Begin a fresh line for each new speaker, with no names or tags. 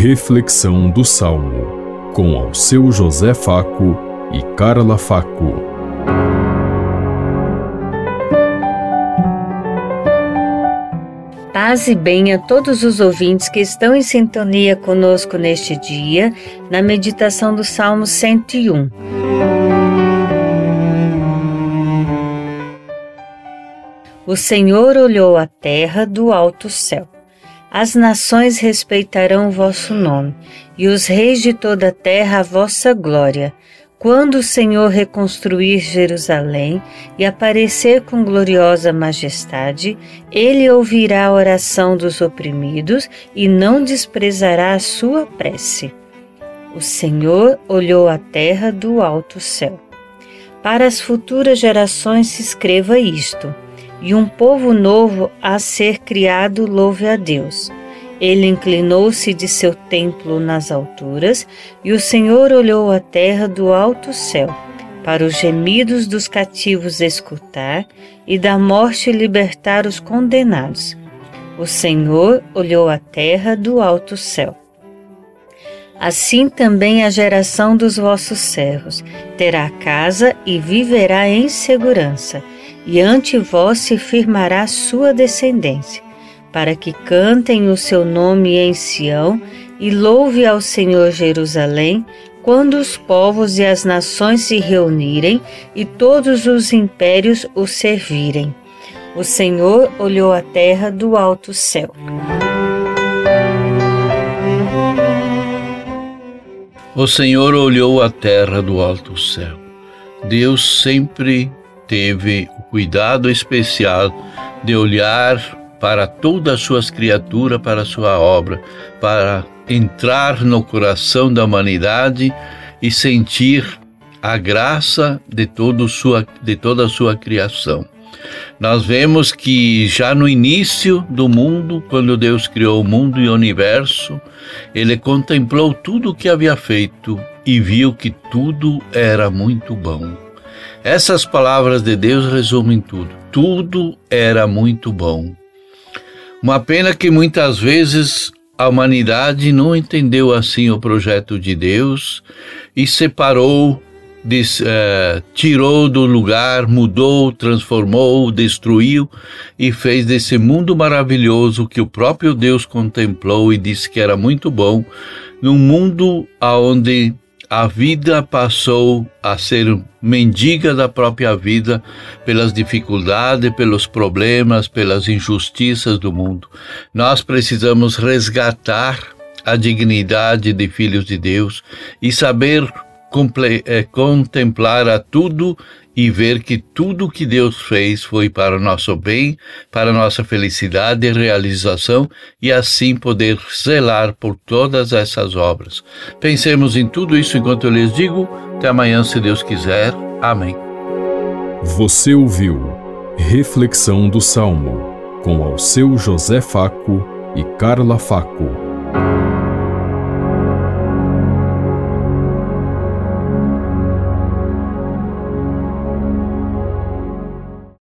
Reflexão do Salmo, com ao seu José Faco e Carla Faco.
Paz e bem a todos os ouvintes que estão em sintonia conosco neste dia, na meditação do Salmo 101. O Senhor olhou a terra do alto céu as nações respeitarão o vosso nome, e os reis de toda a terra a vossa glória. Quando o Senhor reconstruir Jerusalém e aparecer com gloriosa majestade, ele ouvirá a oração dos oprimidos e não desprezará a sua prece. O Senhor olhou a terra do alto céu. Para as futuras gerações se escreva isto e um povo novo a ser criado louve a Deus. Ele inclinou-se de seu templo nas alturas, e o Senhor olhou a terra do alto céu, para os gemidos dos cativos escutar e da morte libertar os condenados. O Senhor olhou a terra do alto céu. Assim também a geração dos vossos servos terá casa e viverá em segurança e ante vós se firmará sua descendência, para que cantem o seu nome em Sião e louve ao Senhor Jerusalém, quando os povos e as nações se reunirem e todos os impérios o servirem. O Senhor olhou a terra do alto céu.
O Senhor olhou a terra do alto céu. Deus sempre teve cuidado especial de olhar para todas as suas criaturas, para a sua obra, para entrar no coração da humanidade e sentir a graça de, todo sua, de toda a sua criação. Nós vemos que já no início do mundo, quando Deus criou o mundo e o universo, ele contemplou tudo o que havia feito e viu que tudo era muito bom. Essas palavras de Deus resumem tudo. Tudo era muito bom. Uma pena que muitas vezes a humanidade não entendeu assim o projeto de Deus e separou, des, eh, tirou do lugar, mudou, transformou, destruiu e fez desse mundo maravilhoso que o próprio Deus contemplou e disse que era muito bom, num mundo aonde a vida passou a ser mendiga da própria vida pelas dificuldades, pelos problemas, pelas injustiças do mundo. Nós precisamos resgatar a dignidade de filhos de Deus e saber contemplar a tudo e ver que tudo que Deus fez foi para o nosso bem, para nossa felicidade e realização e assim poder zelar por todas essas obras. Pensemos em tudo isso enquanto eu lhes digo. Até amanhã, se Deus quiser. Amém.
Você ouviu Reflexão do Salmo com ao seu José Faco e Carla Faco.